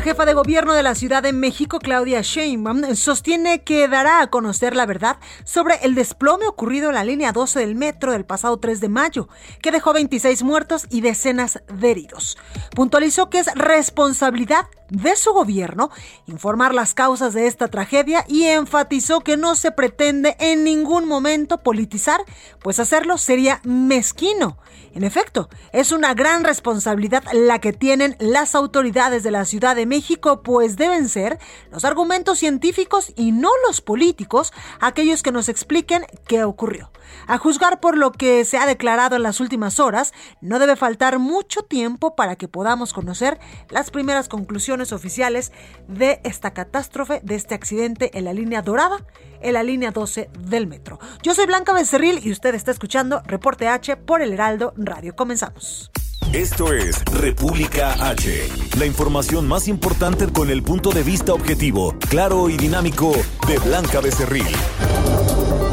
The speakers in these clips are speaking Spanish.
La jefa de gobierno de la Ciudad de México, Claudia Sheinbaum, sostiene que dará a conocer la verdad sobre el desplome ocurrido en la línea 12 del metro del pasado 3 de mayo, que dejó 26 muertos y decenas de heridos. Puntualizó que es responsabilidad de su gobierno informar las causas de esta tragedia y enfatizó que no se pretende en ningún momento politizar, pues hacerlo sería mezquino. En efecto, es una gran responsabilidad la que tienen las autoridades de la Ciudad de México, pues deben ser los argumentos científicos y no los políticos aquellos que nos expliquen qué ocurrió. A juzgar por lo que se ha declarado en las últimas horas, no debe faltar mucho tiempo para que podamos conocer las primeras conclusiones oficiales de esta catástrofe, de este accidente en la línea dorada, en la línea 12 del metro. Yo soy Blanca Becerril y usted está escuchando Reporte H por el Heraldo Radio. Comenzamos. Esto es República H, la información más importante con el punto de vista objetivo, claro y dinámico de Blanca Becerril.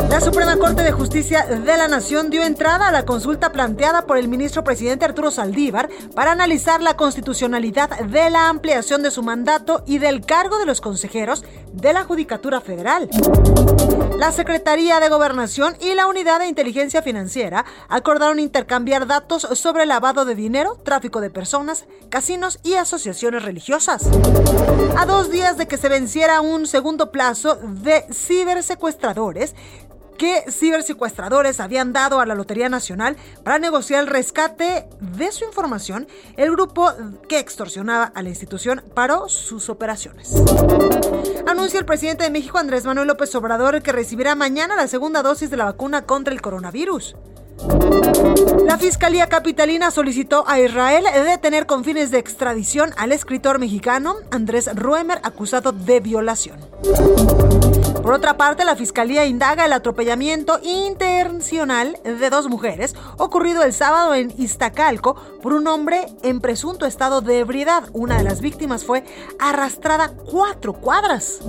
La Suprema Corte de Justicia de la Nación dio entrada a la consulta planteada por el ministro presidente Arturo Saldívar para analizar la constitucionalidad de la ampliación de su mandato y del cargo de los consejeros de la Judicatura Federal. La Secretaría de Gobernación y la Unidad de Inteligencia Financiera acordaron intercambiar datos sobre lavado de dinero, tráfico de personas, casinos y asociaciones religiosas. A dos días de que se venciera un segundo plazo de cibersecuestradores, que cibersecuestradores habían dado a la Lotería Nacional para negociar el rescate de su información, el grupo que extorsionaba a la institución paró sus operaciones. Anuncia el presidente de México, Andrés Manuel López Obrador, que recibirá mañana la segunda dosis de la vacuna contra el coronavirus. La Fiscalía Capitalina solicitó a Israel detener con fines de extradición al escritor mexicano Andrés Ruemer acusado de violación. Por otra parte, la Fiscalía indaga el atropellamiento intencional de dos mujeres ocurrido el sábado en Iztacalco por un hombre en presunto estado de ebriedad. Una de las víctimas fue arrastrada cuatro cuadras.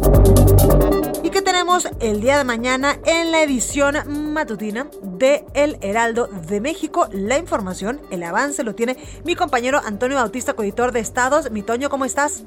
¿Y qué tenemos el día de mañana en la edición matutina de El Heraldo de México? La información, el avance lo tiene mi compañero Antonio Bautista, coeditor de Estados. Mi Toño, ¿cómo estás?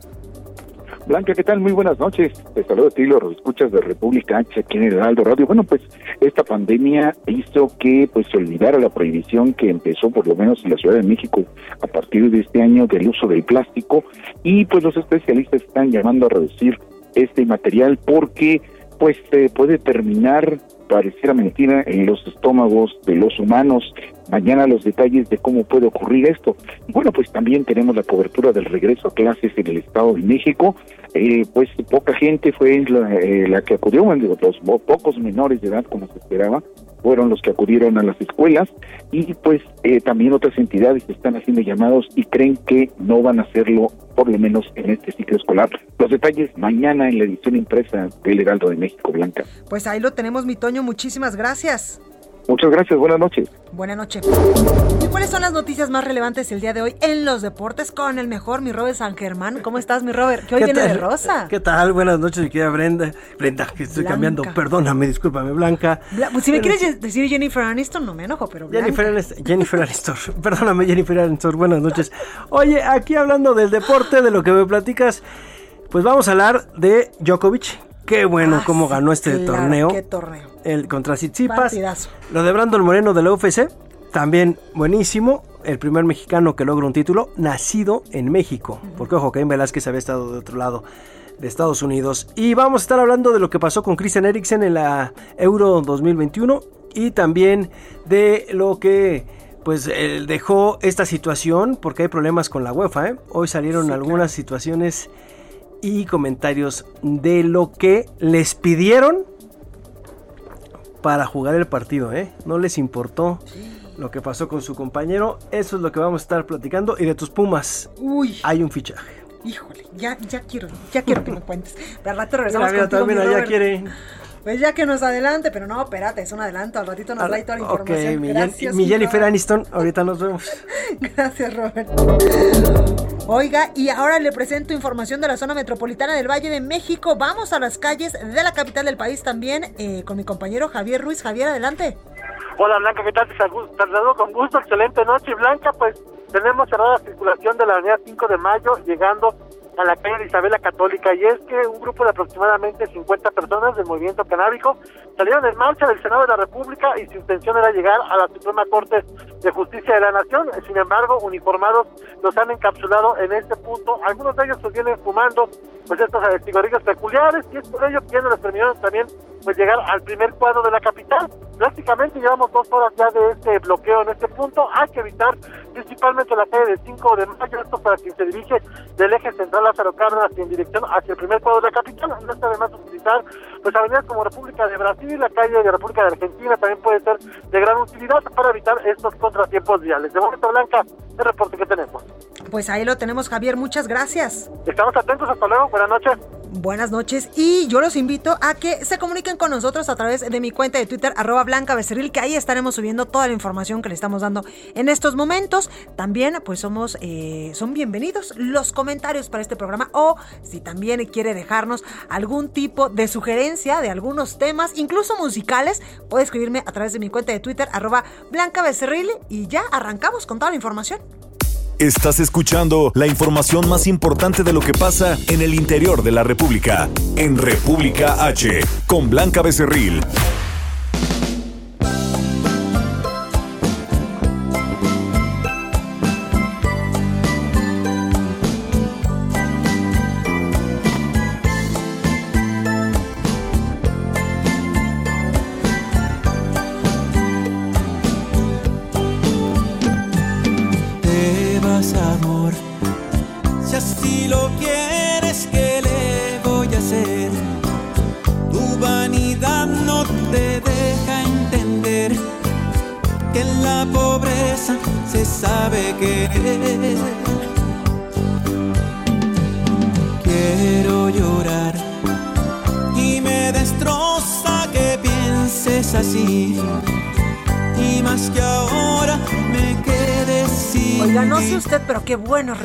Blanca, ¿qué tal? Muy buenas noches. Te saludo a ti, los escuchas de República H aquí en Heraldo Radio. Bueno, pues esta pandemia hizo que pues se olvidara la prohibición que empezó por lo menos en la Ciudad de México a partir de este año del uso del plástico y pues los especialistas están llamando a reducir este material porque pues eh, puede terminar pareciera mentira en los estómagos de los humanos. Mañana los detalles de cómo puede ocurrir esto. Bueno, pues también tenemos la cobertura del regreso a clases en el Estado de México. Eh, pues poca gente fue la, eh, la que acudió, los pocos menores de edad como se esperaba, fueron los que acudieron a las escuelas y pues eh, también otras entidades están haciendo llamados y creen que no van a hacerlo por lo menos en este ciclo escolar. Los detalles mañana en la edición impresa del Heraldo de México Blanca. Pues ahí lo tenemos, mi Toño, muchísimas gracias. Muchas gracias, buenas noches. Buenas noches. ¿Y cuáles son las noticias más relevantes el día de hoy en los deportes con el mejor, mi Robert San Germán? ¿Cómo estás, mi Robert? Que hoy viene de rosa. ¿Qué tal? Buenas noches, mi querida Brenda. Brenda, que estoy Blanca. cambiando. Perdóname, discúlpame, Blanca. Bla- pues, si me quieres decir Jennifer Aniston, no me enojo, pero Blanca. Jennifer, Aniston- Jennifer Aniston. Perdóname, Jennifer Aniston. Buenas noches. Oye, aquí hablando del deporte, de lo que me platicas, pues vamos a hablar de Djokovic. Qué bueno Ah, cómo sí, ganó este claro, torneo. qué torneo. El contra Tsitsipas. Lo de Brandon Moreno de la UFC, también buenísimo. El primer mexicano que logra un título nacido en México. Porque ojo, Caín Velázquez había estado de otro lado de Estados Unidos. Y vamos a estar hablando de lo que pasó con Christian Eriksen en la Euro 2021 y también de lo que pues eh, dejó esta situación porque hay problemas con la UEFA. ¿eh? Hoy salieron algunas situaciones y comentarios de lo que les pidieron para jugar el partido, ¿eh? No les importó lo que pasó con su compañero. Eso es lo que vamos a estar platicando. Y de tus Pumas, Uy, hay un fichaje. híjole, ya, ya quiero, ya quiero que me cuentes. Pero al rato regresamos Mira, contigo, también allá quiere. Pues ya que nos adelante, pero no, espérate, es un adelanto. Al ratito nos trae toda la Ah, Ok, información. mi, Gracias, mi Jennifer. Aniston, ahorita nos vemos. Gracias, Robert. Oiga, y ahora le presento información de la zona metropolitana del Valle de México. Vamos a las calles de la capital del país también eh, con mi compañero Javier Ruiz. Javier, adelante. Hola Blanca, ¿qué tal? Te saludo con gusto, excelente noche Blanca, pues tenemos cerrada la circulación de la avenida 5 de mayo llegando a la calle de Isabel Católica y es que un grupo de aproximadamente 50 personas del movimiento canábico salieron en marcha del Senado de la República y su intención era llegar a la Suprema Corte de Justicia de la Nación, sin embargo uniformados los han encapsulado en este punto, algunos de ellos pues vienen fumando pues estos eh, cigarrillos peculiares y es por ello que ya no les permitieron también pues llegar al primer cuadro de la capital. Prácticamente llevamos dos horas ya de este bloqueo en este punto. Hay que evitar principalmente la calle del 5 de mayo, esto para quien se dirige del eje central Lázaro Cárdenas en dirección hacia el primer cuadro de la capital. No está además utilizar pues avenidas como República de Brasil, la calle de República de Argentina también puede ser de gran utilidad para evitar estos contratiempos viales. De momento, Blanca, el reporte que tenemos. Pues ahí lo tenemos, Javier. Muchas gracias. Estamos atentos, hasta luego, buenas noches. Buenas noches y yo los invito a que se comuniquen con nosotros a través de mi cuenta de Twitter, arroba Blanca que ahí estaremos subiendo toda la información que le estamos dando en estos momentos. También, pues somos, eh, son bienvenidos los comentarios para este programa o si también quiere dejarnos algún tipo de sugerencia de algunos temas, incluso musicales, puede escribirme a través de mi cuenta de Twitter, arroba Blanca y ya arrancamos con toda la información. Estás escuchando la información más importante de lo que pasa en el interior de la República. En República H, con Blanca Becerril.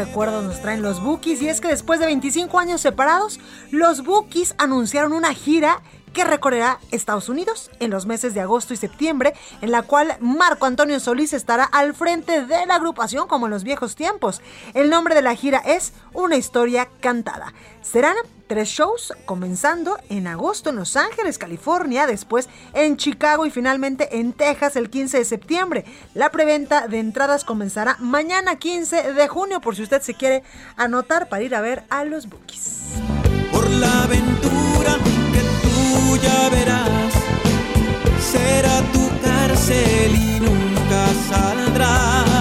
Recuerdos nos traen los Bookies. Y es que después de 25 años separados, los Bookies anunciaron una gira que recorrerá Estados Unidos en los meses de agosto y septiembre, en la cual Marco Antonio Solís estará al frente de la agrupación como en los viejos tiempos. El nombre de la gira es Una historia cantada. Serán tres shows, comenzando en agosto en Los Ángeles, California, después en Chicago y finalmente en Texas el 15 de septiembre. La preventa de entradas comenzará mañana 15 de junio, por si usted se quiere anotar para ir a ver a los Bookies. por la aventura ya verás. Será tu cárcel y nunca saldrás.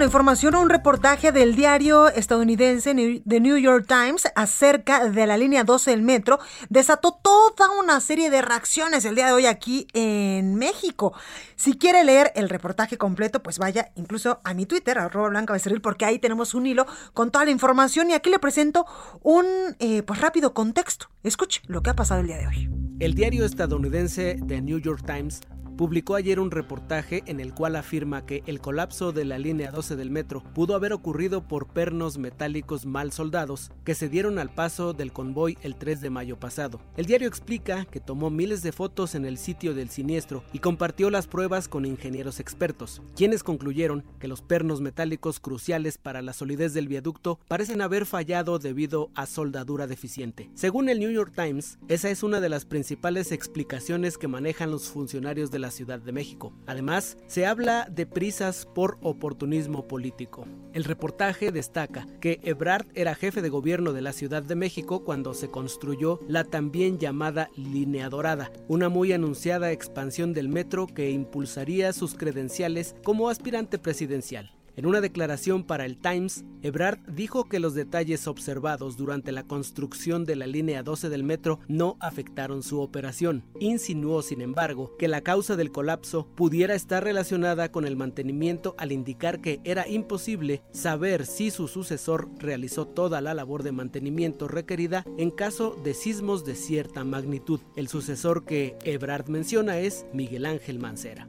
Con la información, un reportaje del diario estadounidense The New York Times acerca de la línea 12 del metro desató toda una serie de reacciones el día de hoy aquí en México. Si quiere leer el reportaje completo, pues vaya incluso a mi Twitter, arroba Blanca Becerril, porque ahí tenemos un hilo con toda la información y aquí le presento un eh, pues rápido contexto. Escuche lo que ha pasado el día de hoy. El diario estadounidense The New York Times publicó ayer un reportaje en el cual afirma que el colapso de la línea 12 del metro pudo haber ocurrido por pernos metálicos mal soldados que se dieron al paso del convoy el 3 de mayo pasado. El diario explica que tomó miles de fotos en el sitio del siniestro y compartió las pruebas con ingenieros expertos, quienes concluyeron que los pernos metálicos cruciales para la solidez del viaducto parecen haber fallado debido a soldadura deficiente. Según el New York Times, esa es una de las principales explicaciones que manejan los funcionarios de la Ciudad de México. Además, se habla de prisas por oportunismo político. El reportaje destaca que Ebrard era jefe de gobierno de la Ciudad de México cuando se construyó la también llamada Línea Dorada, una muy anunciada expansión del metro que impulsaría sus credenciales como aspirante presidencial. En una declaración para el Times, Ebrard dijo que los detalles observados durante la construcción de la línea 12 del metro no afectaron su operación. Insinuó, sin embargo, que la causa del colapso pudiera estar relacionada con el mantenimiento al indicar que era imposible saber si su sucesor realizó toda la labor de mantenimiento requerida en caso de sismos de cierta magnitud. El sucesor que Ebrard menciona es Miguel Ángel Mancera.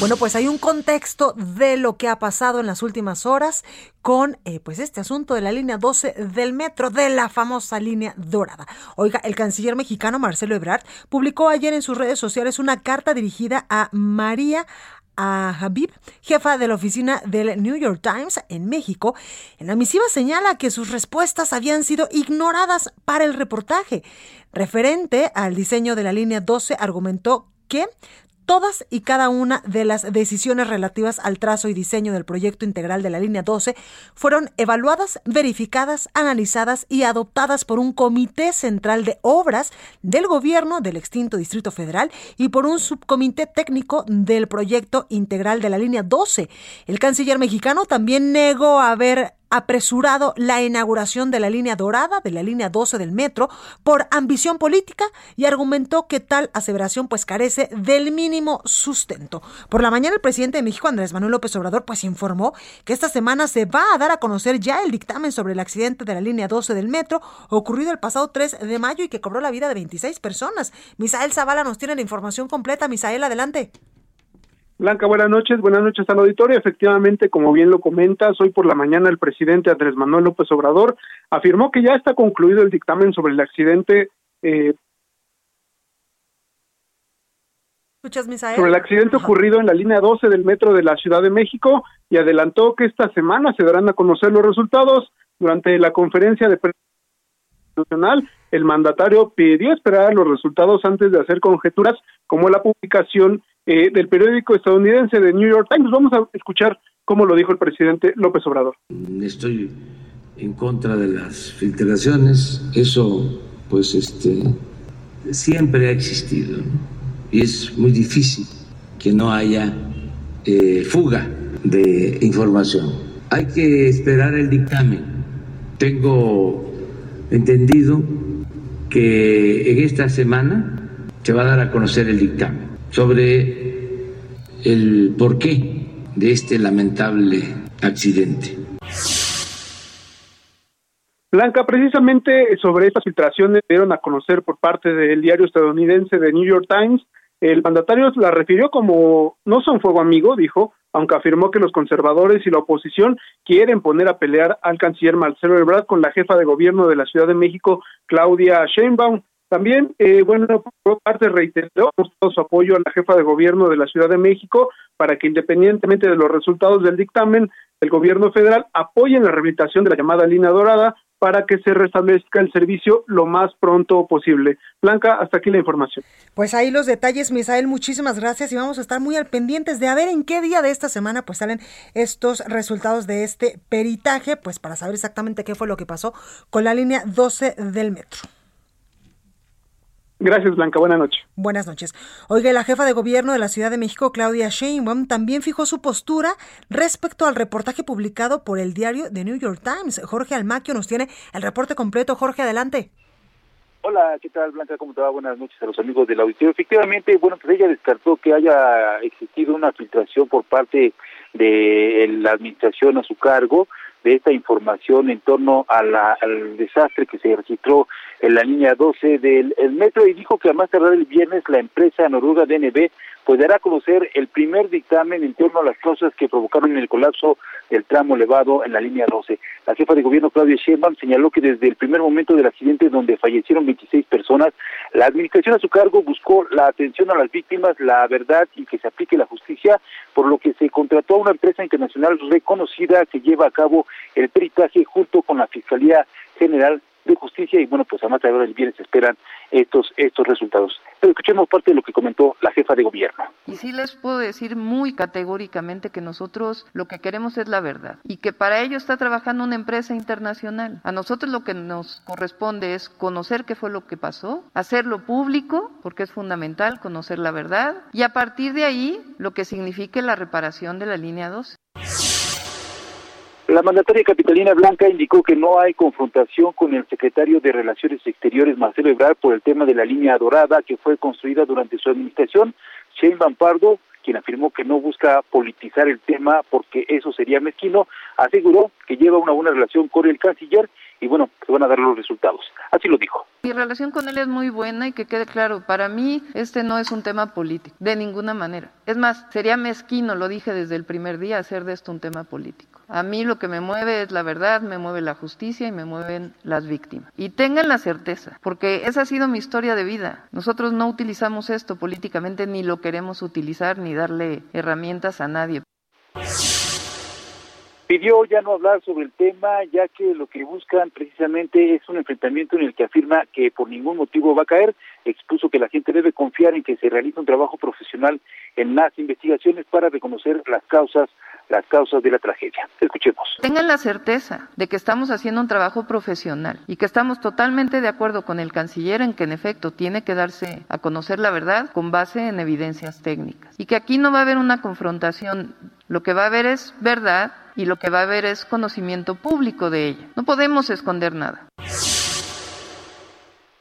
Bueno, pues hay un contexto de lo que ha pasado en las últimas horas con eh, pues este asunto de la línea 12 del metro, de la famosa línea dorada. Oiga, el canciller mexicano Marcelo Ebrard publicó ayer en sus redes sociales una carta dirigida a María a Habib, jefa de la oficina del New York Times en México. En la misiva señala que sus respuestas habían sido ignoradas para el reportaje. Referente al diseño de la línea 12, argumentó que Todas y cada una de las decisiones relativas al trazo y diseño del proyecto integral de la línea 12 fueron evaluadas, verificadas, analizadas y adoptadas por un comité central de obras del gobierno del extinto Distrito Federal y por un subcomité técnico del proyecto integral de la línea 12. El canciller mexicano también negó haber apresurado la inauguración de la línea dorada, de la línea 12 del metro, por ambición política y argumentó que tal aseveración pues carece del mínimo sustento. Por la mañana el presidente de México, Andrés Manuel López Obrador, pues informó que esta semana se va a dar a conocer ya el dictamen sobre el accidente de la línea 12 del metro ocurrido el pasado 3 de mayo y que cobró la vida de 26 personas. Misael Zavala nos tiene la información completa. Misael, adelante. Blanca, buenas noches, buenas noches al auditorio. Efectivamente, como bien lo comentas, hoy por la mañana el presidente Andrés Manuel López Obrador afirmó que ya está concluido el dictamen sobre el accidente. Eh, sobre el accidente ocurrido en la línea 12 del metro de la Ciudad de México y adelantó que esta semana se darán a conocer los resultados durante la conferencia de prensa nacional. El mandatario pidió esperar los resultados antes de hacer conjeturas como la publicación eh, del periódico estadounidense de New York Times. Vamos a escuchar cómo lo dijo el presidente López Obrador. Estoy en contra de las filtraciones, eso pues este siempre ha existido y es muy difícil que no haya eh, fuga de información. Hay que esperar el dictamen. Tengo entendido que en esta semana se va a dar a conocer el dictamen sobre el porqué de este lamentable accidente. Blanca, precisamente sobre estas filtraciones dieron a conocer por parte del diario estadounidense de New York Times, el mandatario la refirió como no son fuego amigo, dijo, aunque afirmó que los conservadores y la oposición quieren poner a pelear al canciller Marcelo Ebrard con la jefa de gobierno de la Ciudad de México, Claudia Sheinbaum. También, eh, bueno, por parte reiteró su apoyo a la jefa de gobierno de la Ciudad de México para que independientemente de los resultados del dictamen, el gobierno federal apoye en la rehabilitación de la llamada línea dorada para que se restablezca el servicio lo más pronto posible. Blanca, hasta aquí la información. Pues ahí los detalles, Misael, muchísimas gracias y vamos a estar muy al pendientes de a ver en qué día de esta semana pues salen estos resultados de este peritaje, pues para saber exactamente qué fue lo que pasó con la línea 12 del metro. Gracias, Blanca. Buenas noches. Buenas noches. Oiga, la jefa de gobierno de la Ciudad de México, Claudia Sheinbaum, también fijó su postura respecto al reportaje publicado por el diario The New York Times. Jorge Almaquio nos tiene el reporte completo. Jorge, adelante. Hola, ¿qué tal, Blanca? ¿Cómo te va? Buenas noches a los amigos del auditorio. Efectivamente, bueno, pues ella descartó que haya existido una filtración por parte de la administración a su cargo de esta información en torno al desastre que se registró en la línea 12 del metro y dijo que a más tardar el viernes la empresa noruega DNB pues dará a conocer el primer dictamen en torno a las causas que provocaron el colapso del tramo elevado en la línea 12. La jefa de gobierno Claudia Sheinbaum señaló que desde el primer momento del accidente donde fallecieron 26 personas, la administración a su cargo buscó la atención a las víctimas, la verdad y que se aplique la justicia, por lo que se contrató a una empresa internacional reconocida que lleva a cabo el peritaje junto con la Fiscalía General de Justicia y bueno, pues a más tarde del viernes esperan estos, estos resultados. Pero escuchemos parte de lo que comentó la jefa de gobierno. Y sí les puedo decir muy categóricamente que nosotros lo que queremos es la verdad y que para ello está trabajando una empresa internacional. A nosotros lo que nos corresponde es conocer qué fue lo que pasó, hacerlo público, porque es fundamental conocer la verdad, y a partir de ahí lo que signifique la reparación de la línea 2. La mandataria capitalina Blanca indicó que no hay confrontación con el secretario de Relaciones Exteriores, Marcelo Ebrard, por el tema de la línea dorada que fue construida durante su administración. Shane Pardo, quien afirmó que no busca politizar el tema porque eso sería mezquino, aseguró que lleva una buena relación con el canciller y bueno, se van a dar los resultados. Así lo dijo. Mi relación con él es muy buena y que quede claro, para mí este no es un tema político, de ninguna manera. Es más, sería mezquino, lo dije desde el primer día, hacer de esto un tema político. A mí lo que me mueve es la verdad, me mueve la justicia y me mueven las víctimas. Y tengan la certeza, porque esa ha sido mi historia de vida. Nosotros no utilizamos esto políticamente, ni lo queremos utilizar, ni darle herramientas a nadie. Pidió ya no hablar sobre el tema, ya que lo que buscan precisamente es un enfrentamiento en el que afirma que por ningún motivo va a caer. Expuso que la gente debe confiar en que se realice un trabajo profesional en las investigaciones para reconocer las causas las causas de la tragedia. Escuchemos. Tengan la certeza de que estamos haciendo un trabajo profesional y que estamos totalmente de acuerdo con el canciller en que en efecto tiene que darse a conocer la verdad con base en evidencias técnicas y que aquí no va a haber una confrontación, lo que va a haber es verdad y lo que va a haber es conocimiento público de ella. No podemos esconder nada.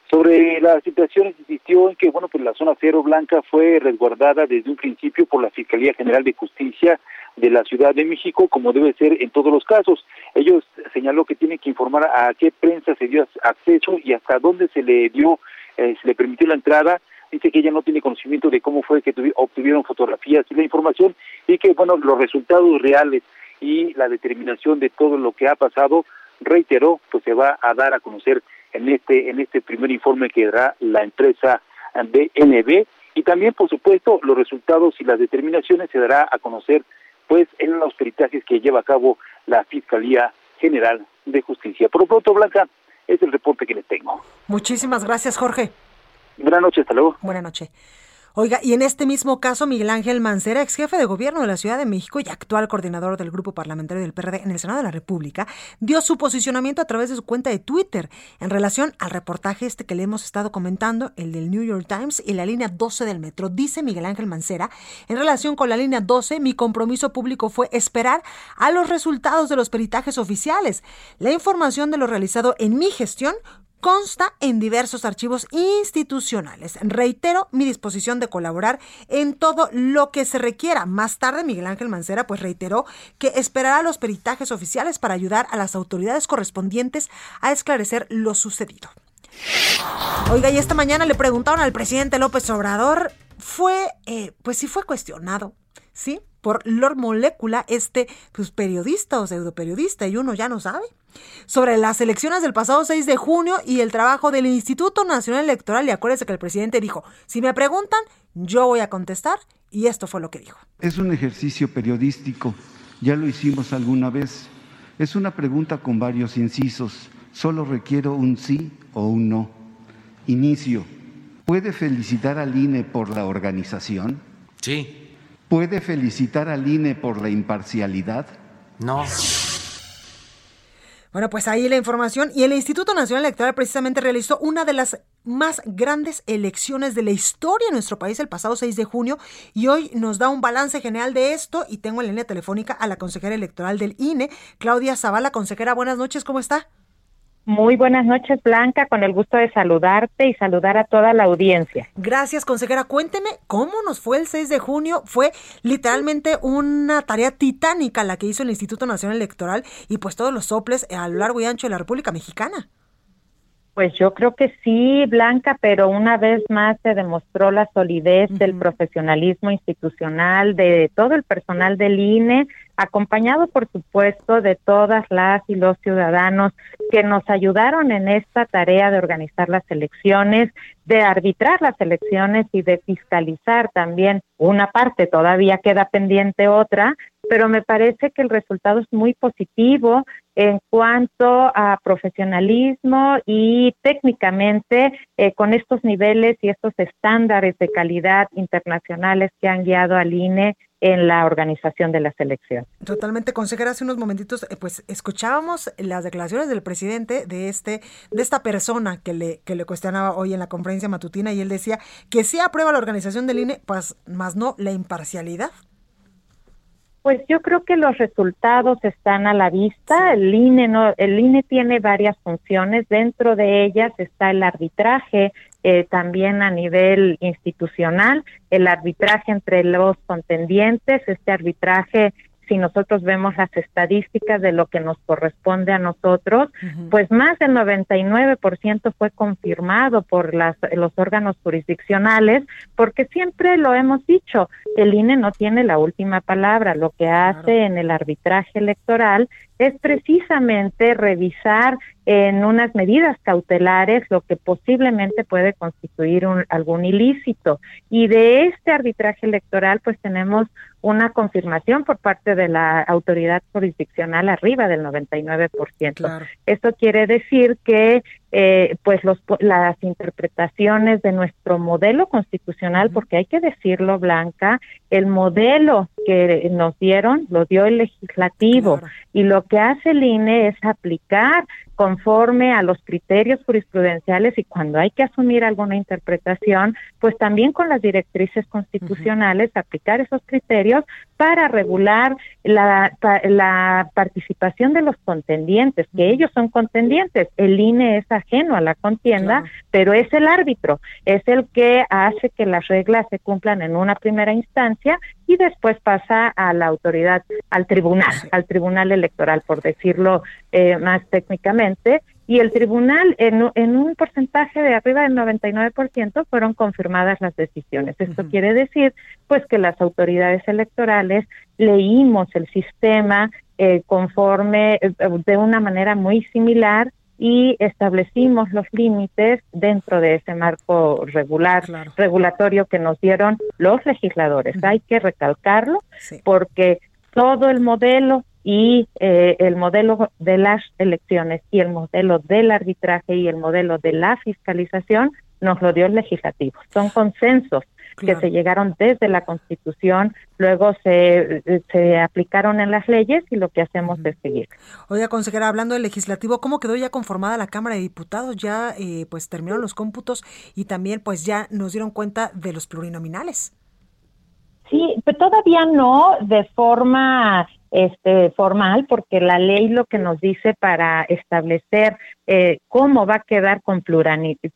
Sobre las situaciones insistió en que bueno pues la zona cero blanca fue resguardada desde un principio por la Fiscalía General de Justicia de la Ciudad de México, como debe ser en todos los casos. Ellos señaló que tienen que informar a qué prensa se dio acceso y hasta dónde se le dio, eh, se le permitió la entrada. Dice que ella no tiene conocimiento de cómo fue que obtuvieron fotografías y la información y que, bueno, los resultados reales y la determinación de todo lo que ha pasado, reiteró, pues se va a dar a conocer en este en este primer informe que dará la empresa DNB y también, por supuesto, los resultados y las determinaciones se dará a conocer pues en los peritajes que lleva a cabo la Fiscalía General de Justicia. Por lo pronto, Blanca, es el reporte que les tengo. Muchísimas gracias, Jorge. Buenas noches, hasta luego. Buenas noches. Oiga, y en este mismo caso, Miguel Ángel Mancera, ex jefe de gobierno de la Ciudad de México y actual coordinador del grupo parlamentario del PRD en el Senado de la República, dio su posicionamiento a través de su cuenta de Twitter en relación al reportaje este que le hemos estado comentando, el del New York Times y la línea 12 del metro. Dice Miguel Ángel Mancera, en relación con la línea 12, mi compromiso público fue esperar a los resultados de los peritajes oficiales. La información de lo realizado en mi gestión consta en diversos archivos institucionales. Reitero mi disposición de colaborar en todo lo que se requiera. Más tarde, Miguel Ángel Mancera pues reiteró que esperará los peritajes oficiales para ayudar a las autoridades correspondientes a esclarecer lo sucedido. Oiga, y esta mañana le preguntaron al presidente López Obrador, fue, eh, pues sí fue cuestionado, ¿sí? Por Lord Molecula, este pues, periodista o pseudoperiodista, y uno ya no sabe sobre las elecciones del pasado 6 de junio y el trabajo del Instituto Nacional Electoral. Y acuérdense que el presidente dijo, si me preguntan, yo voy a contestar. Y esto fue lo que dijo. Es un ejercicio periodístico, ya lo hicimos alguna vez. Es una pregunta con varios incisos. Solo requiero un sí o un no. Inicio. ¿Puede felicitar al INE por la organización? Sí. ¿Puede felicitar al INE por la imparcialidad? No. Bueno, pues ahí la información. Y el Instituto Nacional Electoral precisamente realizó una de las más grandes elecciones de la historia en nuestro país el pasado 6 de junio y hoy nos da un balance general de esto y tengo en línea telefónica a la consejera electoral del INE, Claudia Zavala. Consejera, buenas noches, ¿cómo está? Muy buenas noches, Blanca, con el gusto de saludarte y saludar a toda la audiencia. Gracias, consejera. Cuénteme cómo nos fue el 6 de junio. Fue literalmente una tarea titánica la que hizo el Instituto Nacional Electoral y pues todos los soples a lo largo y ancho de la República Mexicana. Pues yo creo que sí, Blanca, pero una vez más se demostró la solidez del profesionalismo institucional de todo el personal del INE, acompañado por supuesto de todas las y los ciudadanos que nos ayudaron en esta tarea de organizar las elecciones, de arbitrar las elecciones y de fiscalizar también una parte, todavía queda pendiente otra, pero me parece que el resultado es muy positivo en cuanto a profesionalismo y técnicamente eh, con estos niveles y estos estándares de calidad internacionales que han guiado al INE en la organización de la selección. Totalmente, consejera, hace unos momentitos eh, pues escuchábamos las declaraciones del presidente de este de esta persona que le que le cuestionaba hoy en la conferencia matutina y él decía que sí aprueba la organización del INE, pues más no la imparcialidad. Pues yo creo que los resultados están a la vista. El INE no, el INE tiene varias funciones. Dentro de ellas está el arbitraje, eh, también a nivel institucional, el arbitraje entre los contendientes, este arbitraje si nosotros vemos las estadísticas de lo que nos corresponde a nosotros, pues más del 99% fue confirmado por las, los órganos jurisdiccionales, porque siempre lo hemos dicho, el INE no tiene la última palabra, lo que hace en el arbitraje electoral es precisamente revisar en unas medidas cautelares lo que posiblemente puede constituir un, algún ilícito. Y de este arbitraje electoral, pues tenemos una confirmación por parte de la autoridad jurisdiccional arriba del 99%. Esto quiere decir que eh, pues los, las interpretaciones de nuestro modelo constitucional, porque hay que decirlo, Blanca, el modelo que nos dieron lo dio el legislativo y lo que hace el INE es aplicar conforme a los criterios jurisprudenciales y cuando hay que asumir alguna interpretación, pues también con las directrices constitucionales aplicar esos criterios para regular la, la participación de los contendientes, que ellos son contendientes. El INE es ajeno a la contienda, pero es el árbitro, es el que hace que las reglas se cumplan en una primera instancia y después pasa a la autoridad, al tribunal, al tribunal electoral, por decirlo eh, más técnicamente, y el tribunal en, en, un porcentaje de arriba del 99% fueron confirmadas las decisiones. Esto quiere decir pues que las autoridades electorales leímos el sistema eh, conforme eh, de una manera muy similar y establecimos los límites dentro de ese marco regular regulatorio que nos dieron los legisladores. Hay que recalcarlo porque todo el modelo y eh, el modelo de las elecciones y el modelo del arbitraje y el modelo de la fiscalización nos lo dio el legislativo. Son consensos que se llegaron desde la Constitución, luego se, se aplicaron en las leyes y lo que hacemos es seguir. Oiga, consejera, hablando del legislativo, ¿cómo quedó ya conformada la Cámara de Diputados? Ya eh, pues terminaron los cómputos y también pues ya nos dieron cuenta de los plurinominales. Sí, pero todavía no de forma este formal porque la ley lo que nos dice para establecer eh, cómo va a quedar con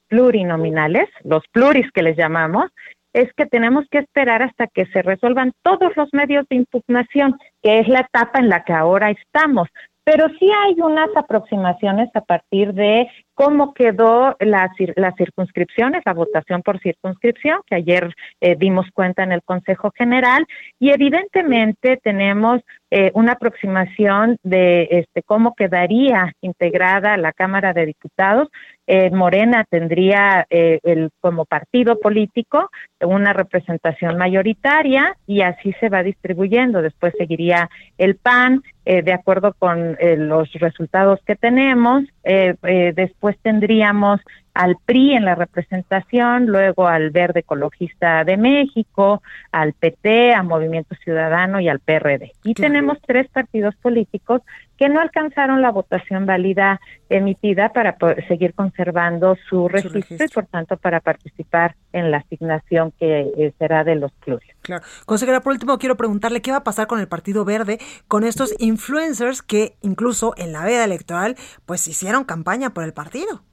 plurinominales, los pluris que les llamamos, es que tenemos que esperar hasta que se resuelvan todos los medios de impugnación, que es la etapa en la que ahora estamos. Pero sí hay unas aproximaciones a partir de cómo quedó la, las circunscripciones, la votación por circunscripción, que ayer eh, dimos cuenta en el Consejo General, y evidentemente tenemos eh, una aproximación de este, cómo quedaría integrada la Cámara de Diputados. Eh, Morena tendría el, como partido político una representación mayoritaria y así se va distribuyendo. Después seguiría el PAN, de acuerdo con los resultados que tenemos. Después pues tendríamos al PRI en la representación, luego al Verde Ecologista de México, al PT, a Movimiento Ciudadano y al PRD. Y tenemos tres partidos políticos que no alcanzaron la votación válida emitida para seguir conservando su registro, y por tanto para participar en la asignación que eh, será de los clubes. Claro. Consejera, por último quiero preguntarle qué va a pasar con el Partido Verde, con estos influencers que incluso en la veda electoral pues hicieron campaña por el partido.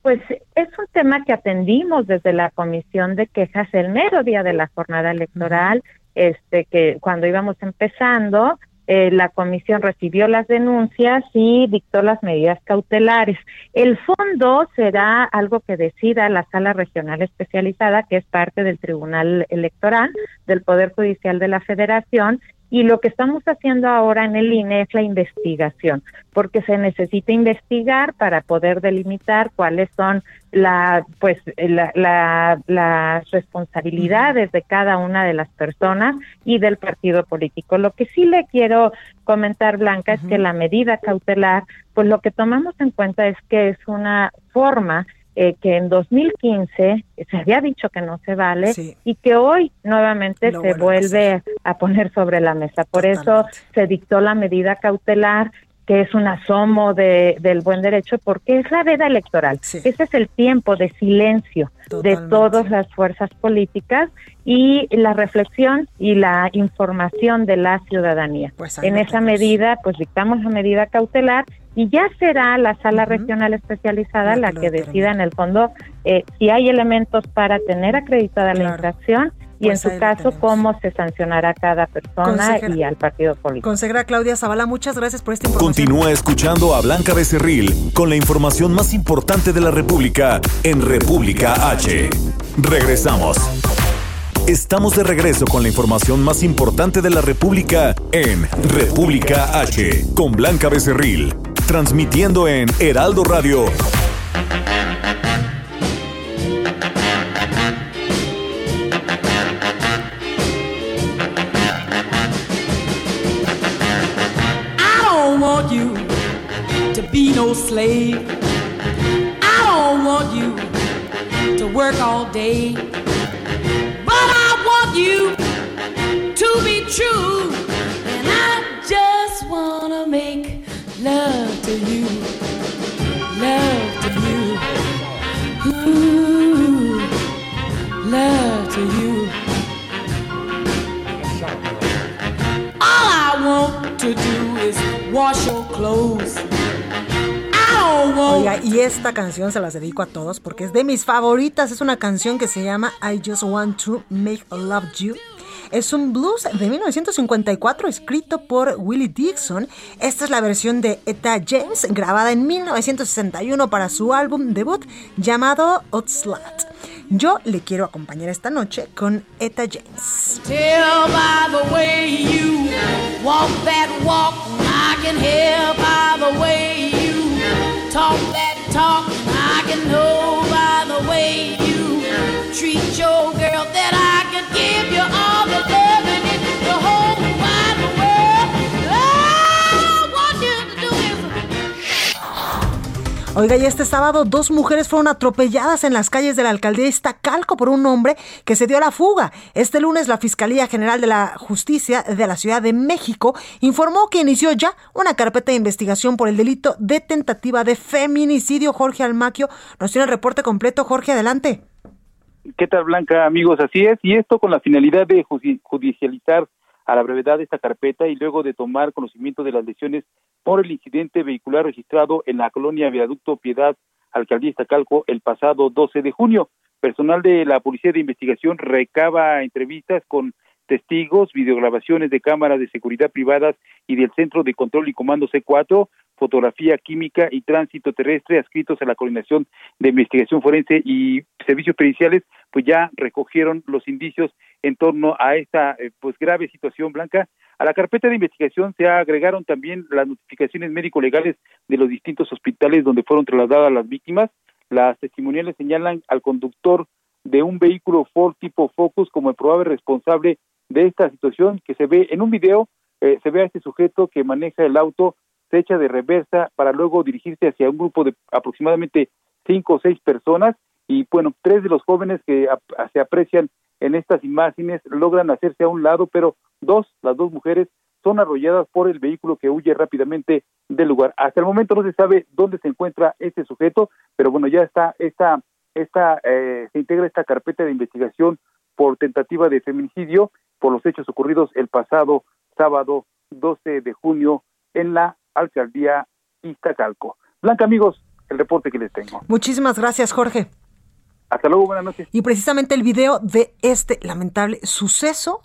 Pues es un tema que atendimos desde la Comisión de Quejas el mero día de la jornada electoral, este que cuando íbamos empezando, eh, la comisión recibió las denuncias y dictó las medidas cautelares. El fondo será algo que decida la sala regional especializada, que es parte del Tribunal Electoral del Poder Judicial de la Federación, y lo que estamos haciendo ahora en el INE es la investigación, porque se necesita investigar para poder delimitar cuáles son la pues la, la, las responsabilidades de cada una de las personas y del partido político. Lo que sí le quiero comentar, Blanca, es que la medida cautelar, pues lo que tomamos en cuenta es que es una forma eh, que en 2015 se había dicho que no se vale y que hoy nuevamente se vuelve a, poner sobre la mesa. Por eso se dictó la medida cautelar que es un asomo de, del buen derecho, porque es la veda electoral. Ese es el tiempo de silencio de todas las fuerzas políticas y la reflexión y la información de la ciudadanía. Pues en esa medida, pues dictamos la medida cautelar y ya será la sala regional especializada la que, decida en el fondo eh, si hay elementos para tener acreditada la infracción y en pues su caso cómo se sancionará a cada persona y al partido político. Consejera Claudia Zavala, muchas gracias por esta información. Continúa escuchando a Blanca Becerril con la información más importante de la República en República H. Regresamos. Estamos de regreso con la información más importante de la República en República H con Blanca Becerril, transmitiendo en Heraldo Radio be no slave. Y esta canción se las dedico a todos porque es de mis favoritas. Es una canción que se llama I Just Want to Make Love You. Es un blues de 1954 escrito por Willie Dixon. Esta es la versión de Etta James grabada en 1961 para su álbum debut llamado Slut. Yo le quiero acompañar esta noche con Etta James. Tell by the way you walk that walk, I can hear by the way you talk that talk, I can know by the way you treat your girl that I can give you all the Oiga, y este sábado dos mujeres fueron atropelladas en las calles de la alcaldía Iztacalco por un hombre que se dio a la fuga. Este lunes la Fiscalía General de la Justicia de la Ciudad de México informó que inició ya una carpeta de investigación por el delito de tentativa de feminicidio. Jorge Almaquio nos tiene el reporte completo. Jorge, adelante. ¿Qué tal, Blanca? Amigos, así es. Y esto con la finalidad de judicializar a la brevedad esta carpeta y luego de tomar conocimiento de las lesiones por el incidente vehicular registrado en la colonia Viaducto Piedad, Alcaldía Iztacalco, el pasado 12 de junio. Personal de la Policía de Investigación recaba entrevistas con testigos, videograbaciones de cámaras de seguridad privadas y del Centro de Control y Comando C4, fotografía química y tránsito terrestre adscritos a la Coordinación de Investigación Forense y Servicios Periciales, pues ya recogieron los indicios en torno a esta eh, pues grave situación blanca. A la carpeta de investigación se agregaron también las notificaciones médico-legales de los distintos hospitales donde fueron trasladadas las víctimas. Las testimoniales señalan al conductor de un vehículo Ford tipo Focus como el probable responsable de esta situación que se ve en un video, eh, se ve a este sujeto que maneja el auto, se echa de reversa para luego dirigirse hacia un grupo de aproximadamente cinco o seis personas y bueno, tres de los jóvenes que se aprecian en estas imágenes logran hacerse a un lado, pero dos, las dos mujeres, son arrolladas por el vehículo que huye rápidamente del lugar. Hasta el momento no se sabe dónde se encuentra este sujeto, pero bueno, ya está esta, esta eh, se integra esta carpeta de investigación por tentativa de feminicidio por los hechos ocurridos el pasado sábado 12 de junio en la alcaldía Iztacalco. Blanca, amigos, el reporte que les tengo. Muchísimas gracias, Jorge. Hasta luego, buenas noches. Y precisamente el video de este lamentable suceso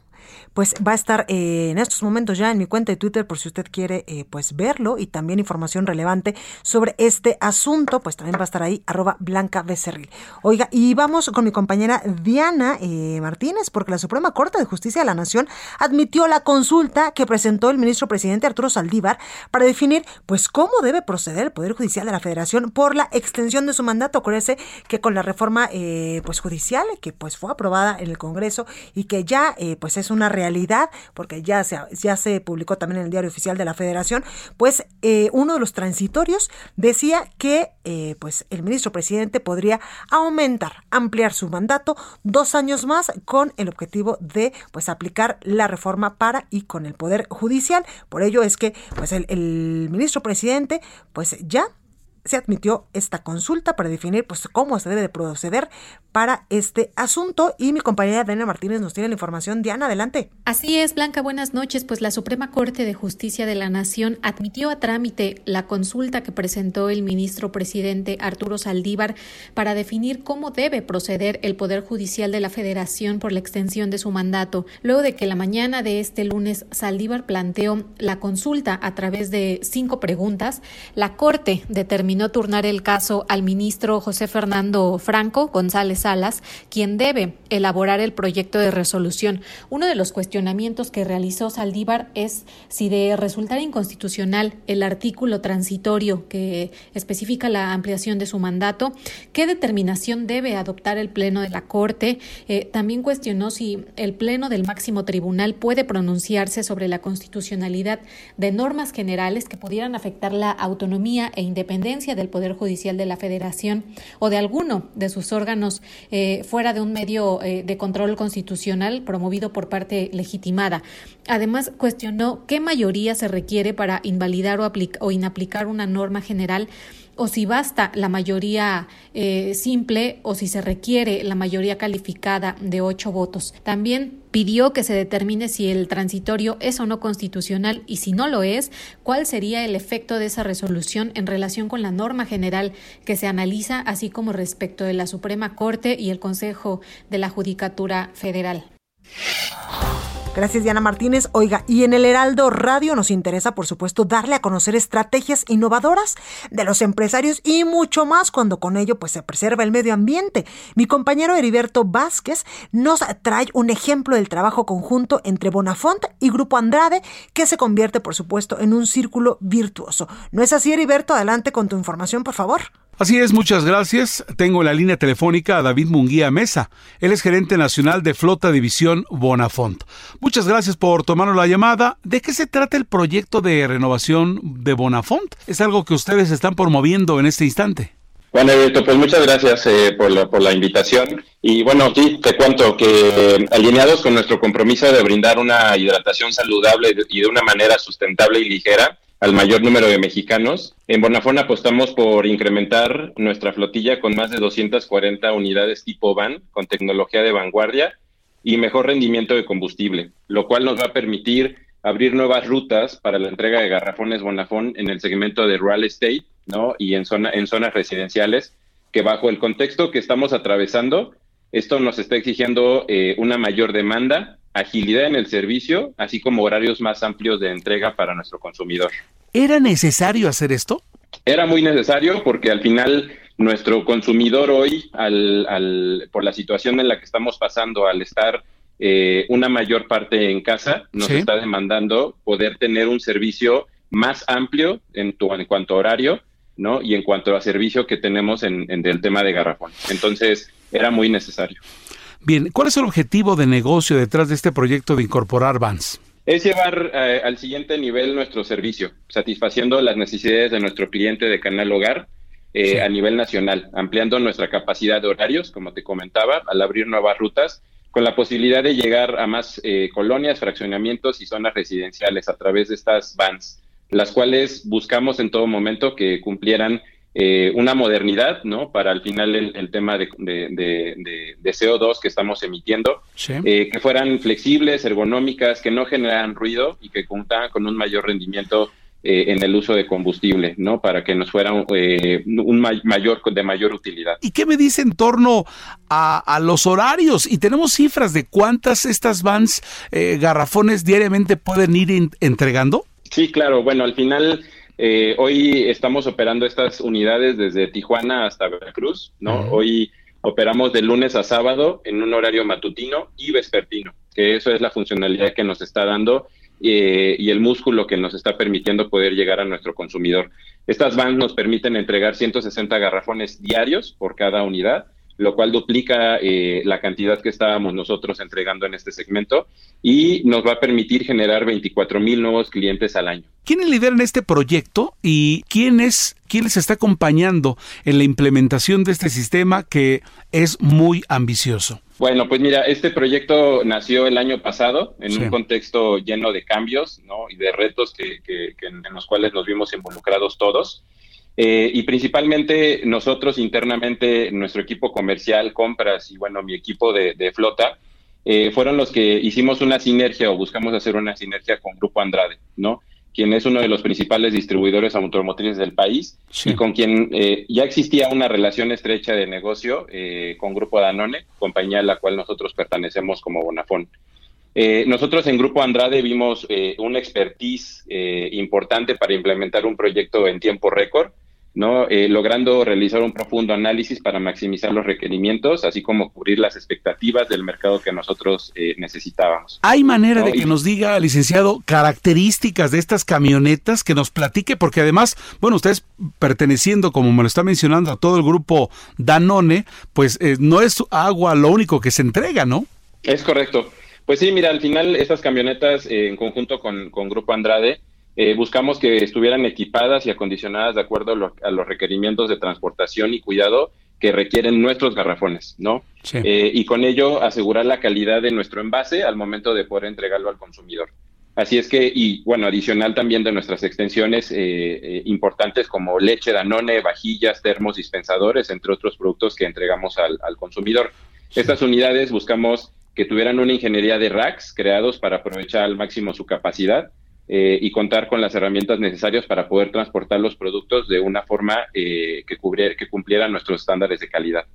pues va a estar eh, en estos momentos ya en mi cuenta de Twitter por si usted quiere eh, pues verlo y también información relevante sobre este asunto, pues también va a estar ahí arroba blanca becerril. Oiga, y vamos con mi compañera Diana eh, Martínez porque la Suprema Corte de Justicia de la Nación admitió la consulta que presentó el ministro presidente Arturo Saldívar para definir pues cómo debe proceder el Poder Judicial de la Federación por la extensión de su mandato. Acuérdese que con la reforma pues judicial que pues fue aprobada en el Congreso y que ya pues es una realidad porque ya se, ya se publicó también en el diario oficial de la Federación, pues eh, uno de los transitorios decía que eh, pues el ministro presidente podría aumentar, ampliar su mandato dos años más con el objetivo de pues aplicar la reforma para y con el poder judicial. Por ello es que pues el, el ministro presidente pues ya se admitió esta consulta para definir pues, cómo se debe de proceder para este asunto y mi compañera Diana Martínez nos tiene la información. Diana, adelante. Así es, Blanca, buenas noches. Pues la Suprema Corte de Justicia de la Nación admitió a trámite la consulta que presentó el ministro presidente Arturo Saldívar para definir cómo debe proceder el Poder Judicial de la Federación por la extensión de su mandato. Luego de que la mañana de este lunes Saldívar planteó la consulta a través de cinco preguntas, la Corte determinó no turnar el caso al ministro José Fernando Franco González Salas, quien debe elaborar el proyecto de resolución. Uno de los cuestionamientos que realizó Saldívar es si de resultar inconstitucional el artículo transitorio que especifica la ampliación de su mandato, qué determinación debe adoptar el Pleno de la Corte. Eh, también cuestionó si el Pleno del máximo tribunal puede pronunciarse sobre la constitucionalidad de normas generales que pudieran afectar la autonomía e independencia del Poder Judicial de la Federación o de alguno de sus órganos eh, fuera de un medio eh, de control constitucional promovido por parte legitimada. Además, cuestionó qué mayoría se requiere para invalidar o, o inaplicar una norma general o si basta la mayoría eh, simple o si se requiere la mayoría calificada de ocho votos. También pidió que se determine si el transitorio es o no constitucional y si no lo es, cuál sería el efecto de esa resolución en relación con la norma general que se analiza, así como respecto de la Suprema Corte y el Consejo de la Judicatura Federal. Gracias, Diana Martínez. Oiga, y en el Heraldo Radio nos interesa, por supuesto, darle a conocer estrategias innovadoras de los empresarios y mucho más cuando con ello pues se preserva el medio ambiente. Mi compañero Heriberto Vázquez nos trae un ejemplo del trabajo conjunto entre Bonafont y Grupo Andrade que se convierte, por supuesto, en un círculo virtuoso. ¿No es así, Heriberto? Adelante con tu información, por favor. Así es, muchas gracias. Tengo en la línea telefónica a David Munguía Mesa. Él es gerente nacional de Flota División Bonafont. Muchas gracias por tomarnos la llamada. ¿De qué se trata el proyecto de renovación de Bonafont? Es algo que ustedes están promoviendo en este instante. Bueno, pues muchas gracias eh, por, la, invitación. Y bueno, sí, te cuento que eh, alineados con nuestro compromiso de brindar una hidratación saludable y de una manera sustentable y ligera, al mayor número de mexicanos. En Bonafón apostamos por incrementar nuestra flotilla con más de 240 unidades tipo van con tecnología de vanguardia y mejor rendimiento de combustible, lo cual nos va a permitir abrir nuevas rutas para la entrega de garrafones Bonafón en el segmento de real estate, ¿no? Y en zona en zonas residenciales que bajo el contexto que estamos atravesando, esto nos está exigiendo eh, una mayor demanda agilidad en el servicio, así como horarios más amplios de entrega para nuestro consumidor. ¿Era necesario hacer esto? Era muy necesario porque al final nuestro consumidor hoy, al, por la situación en la que estamos pasando, al estar eh, una mayor parte en casa, nos está demandando poder tener un servicio más amplio en, en cuanto a horario, ¿no? Y en cuanto a servicio que tenemos en, en el tema de garrafón. Entonces, era muy necesario. Bien, ¿cuál es el objetivo de negocio detrás de este proyecto de incorporar Vans? Es llevar eh, al siguiente nivel nuestro servicio, satisfaciendo las necesidades de nuestro cliente de Canal Hogar eh, a nivel nacional, ampliando nuestra capacidad de horarios, como te comentaba, al abrir nuevas rutas, con la posibilidad de llegar a más eh, colonias, fraccionamientos y zonas residenciales a través de estas vans, las cuales buscamos en todo momento que cumplieran eh, una modernidad, ¿no? Para al final el, tema de, CO2 que estamos emitiendo, eh, que fueran flexibles, ergonómicas, que no generaran ruido y que contaran con un mayor rendimiento eh, en el uso de combustible, ¿no? Para que nos fuera eh, un mayor de mayor utilidad. ¿Y qué me dice en torno a, los horarios? Y tenemos cifras de cuántas estas vans eh, garrafones diariamente pueden ir entregando. Sí, claro. Bueno, al final hoy estamos operando estas unidades desde Tijuana hasta Veracruz, ¿no? Hoy operamos de lunes a sábado en un horario matutino y vespertino, que eso es la funcionalidad que nos está dando eh, y el músculo que nos está permitiendo poder llegar a nuestro consumidor. Estas vans nos permiten entregar 160 garrafones diarios por cada unidad, lo cual duplica eh, la cantidad que estábamos nosotros entregando en este segmento y nos va a permitir generar 24 mil nuevos clientes al año. ¿Quiénes lideran este proyecto y quién es quién les está acompañando en la implementación de este sistema que es muy ambicioso? Bueno, pues mira, este proyecto nació el año pasado en un contexto lleno de cambios ¿no? y de retos que, en los cuales nos vimos involucrados todos. Eh, y principalmente nosotros internamente, nuestro equipo comercial, compras y bueno, mi equipo de, flota, eh, fueron los que hicimos una sinergia o buscamos hacer una sinergia con Grupo Andrade, ¿no? quien es uno de los principales distribuidores automotrices del país y con quien eh, ya existía una relación estrecha de negocio eh, con Grupo Danone, compañía a la cual nosotros pertenecemos como Bonafón. Eh, nosotros en Grupo Andrade vimos una expertise importante para implementar un proyecto en tiempo récord ¿no? Eh, logrando realizar un profundo análisis para maximizar los requerimientos, así como cubrir las expectativas del mercado que nosotros eh, necesitábamos. ¿Hay manera de que nos diga, licenciado, características de estas camionetas, que nos platique? Porque además, bueno, ustedes perteneciendo, como me lo está mencionando, a todo el grupo Danone, pues eh, no es agua lo único que se entrega, ¿no? Es correcto. Pues sí, mira, al final estas camionetas en conjunto con, con Grupo Andrade, eh, buscamos que estuvieran equipadas y acondicionadas de acuerdo a, los requerimientos de transportación y cuidado que requieren nuestros garrafones, ¿no? Eh, y con ello asegurar la calidad de nuestro envase al momento de poder entregarlo al consumidor. Así es que, y bueno, adicional también de nuestras extensiones eh, importantes como leche, danone, vajillas, termos, dispensadores, entre otros productos que entregamos al, consumidor. Estas unidades buscamos que tuvieran una ingeniería de racks creados para aprovechar al máximo su capacidad eh, y contar con las herramientas necesarias para poder transportar los productos de una forma eh, que, cubriera, que cumpliera nuestros estándares de calidad.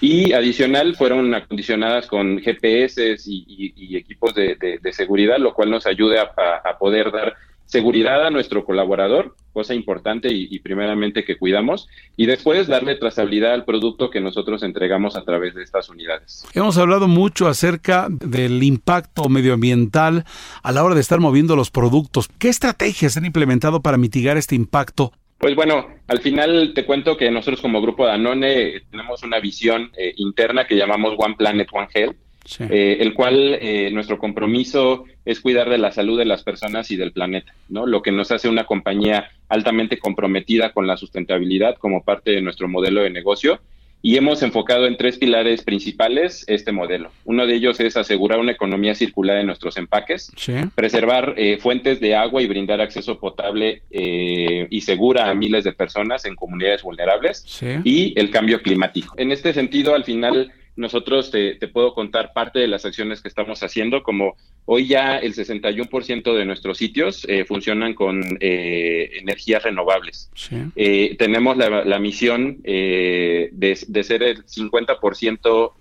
Y adicional, fueron acondicionadas con GPS y, equipos de, seguridad, lo cual nos ayuda a poder dar seguridad a nuestro colaborador, cosa importante y, primeramente que cuidamos, y después darle trazabilidad al producto que nosotros entregamos a través de estas unidades. Hemos hablado mucho acerca del impacto medioambiental a la hora de estar moviendo los productos. ¿Qué estrategias han implementado para mitigar este impacto? Pues bueno, al final te cuento que nosotros como grupo Danone tenemos una visión eh, interna que llamamos One Planet, One Health, eh, el cual eh, nuestro compromiso es cuidar de la salud de las personas y del planeta, ¿no? Lo que nos hace una compañía altamente comprometida con la sustentabilidad como parte de nuestro modelo de negocio y hemos enfocado en tres pilares principales este modelo. Uno de ellos es asegurar una economía circular en nuestros empaques, preservar eh, fuentes de agua y brindar acceso potable y segura a miles de personas en comunidades vulnerables y el cambio climático. En este sentido, al final nosotros te, puedo contar parte de las acciones que estamos haciendo, como hoy ya el 61% de nuestros sitios eh, funcionan con eh, energías renovables. Eh, tenemos la, misión de, de, ser el 50%